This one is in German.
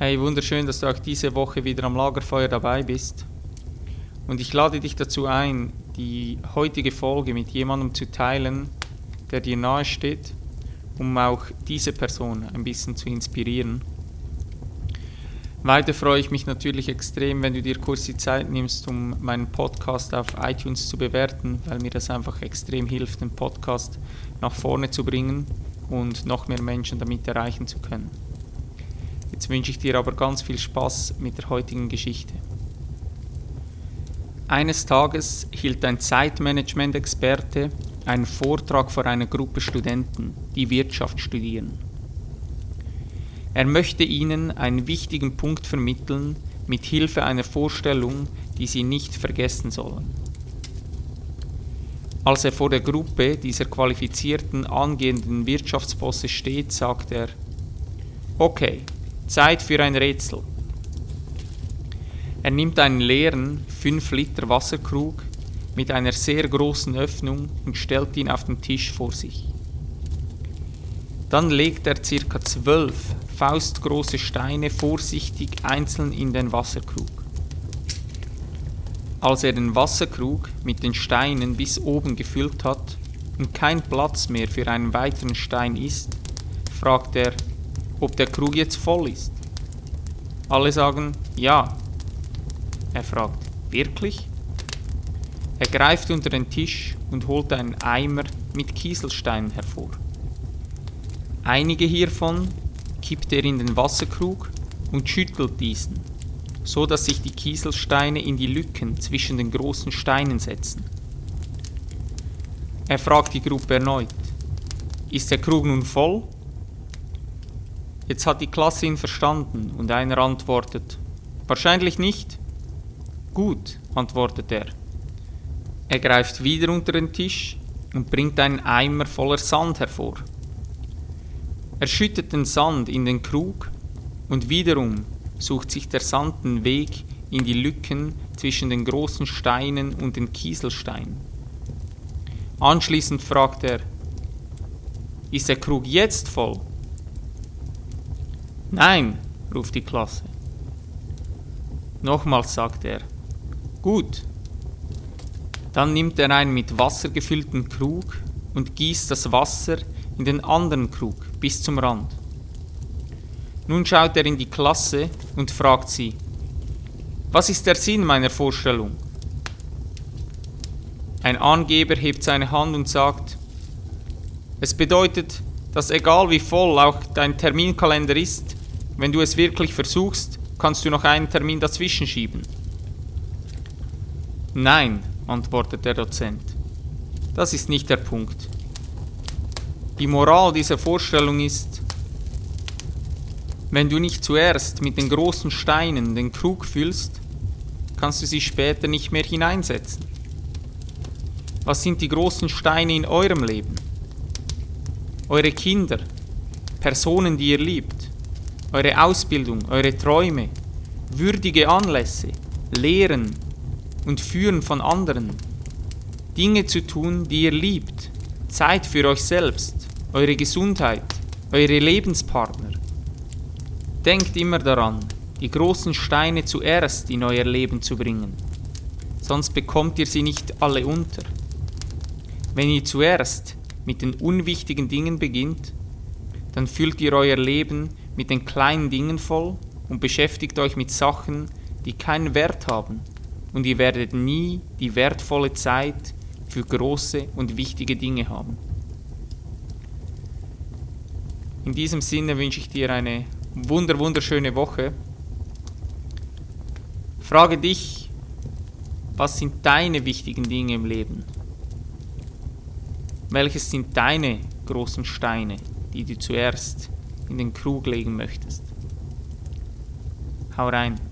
Hey, wunderschön, dass du auch diese Woche wieder am Lagerfeuer dabei bist. Und ich lade dich dazu ein, die heutige Folge mit jemandem zu teilen, der dir nahe steht, um auch diese Person ein bisschen zu inspirieren. Weiter freue ich mich natürlich extrem, wenn du dir kurz die Zeit nimmst, um meinen Podcast auf iTunes zu bewerten, weil mir das einfach extrem hilft, den Podcast nach vorne zu bringen und noch mehr Menschen damit erreichen zu können. Jetzt wünsche ich dir aber ganz viel Spaß mit der heutigen Geschichte. Eines Tages hielt ein Zeitmanagement-Experte einen Vortrag vor einer Gruppe Studenten, die Wirtschaft studieren. Er möchte ihnen einen wichtigen Punkt vermitteln mit Hilfe einer Vorstellung, die sie nicht vergessen sollen. Als er vor der Gruppe dieser qualifizierten angehenden Wirtschaftsbosse steht, sagt er, okay, Zeit für ein Rätsel. Er nimmt einen leeren 5 Liter Wasserkrug mit einer sehr großen Öffnung und stellt ihn auf den Tisch vor sich. Dann legt er ca. zwölf faustgroße Steine vorsichtig einzeln in den Wasserkrug. Als er den Wasserkrug mit den Steinen bis oben gefüllt hat und kein Platz mehr für einen weiteren Stein ist, fragt er, ob der Krug jetzt voll ist. Alle sagen ja. Er fragt, wirklich? Er greift unter den Tisch und holt einen Eimer mit Kieselsteinen hervor. Einige hiervon kippt er in den Wasserkrug und schüttelt diesen, so dass sich die Kieselsteine in die Lücken zwischen den großen Steinen setzen. Er fragt die Gruppe erneut, ist der Krug nun voll? Jetzt hat die Klasse ihn verstanden und einer antwortet, wahrscheinlich nicht. Gut, antwortet er. Er greift wieder unter den Tisch und bringt einen Eimer voller Sand hervor. Er schüttet den Sand in den Krug und wiederum sucht sich der Sand den Weg in die Lücken zwischen den großen Steinen und den Kieselsteinen. Anschließend fragt er, ist der Krug jetzt voll? Nein, ruft die Klasse. Nochmals sagt er, gut. Dann nimmt er einen mit Wasser gefüllten Krug und gießt das Wasser in den anderen Krug bis zum Rand. Nun schaut er in die Klasse und fragt sie, was ist der Sinn meiner Vorstellung? Ein Angeber hebt seine Hand und sagt, es bedeutet, dass egal wie voll auch dein Terminkalender ist, wenn du es wirklich versuchst, kannst du noch einen Termin dazwischen schieben. Nein, antwortet der Dozent. Das ist nicht der Punkt. Die Moral dieser Vorstellung ist, wenn du nicht zuerst mit den großen Steinen den Krug füllst, kannst du sie später nicht mehr hineinsetzen. Was sind die großen Steine in eurem Leben? Eure Kinder, Personen, die ihr liebt, eure Ausbildung, eure Träume, würdige Anlässe, Lehren und Führen von anderen, Dinge zu tun, die ihr liebt, Zeit für euch selbst, eure Gesundheit, eure Lebenspartner. Denkt immer daran, die großen Steine zuerst in euer Leben zu bringen, sonst bekommt ihr sie nicht alle unter. Wenn ihr zuerst mit den unwichtigen Dingen beginnt, dann füllt ihr euer Leben mit den kleinen Dingen voll und beschäftigt euch mit Sachen, die keinen Wert haben. Und ihr werdet nie die wertvolle Zeit für große und wichtige Dinge haben. In diesem Sinne wünsche ich dir eine wunder wunderschöne Woche. Frage dich, was sind deine wichtigen Dinge im Leben? Welches sind deine großen Steine, die du zuerst in den Krug legen möchtest. Hau rein.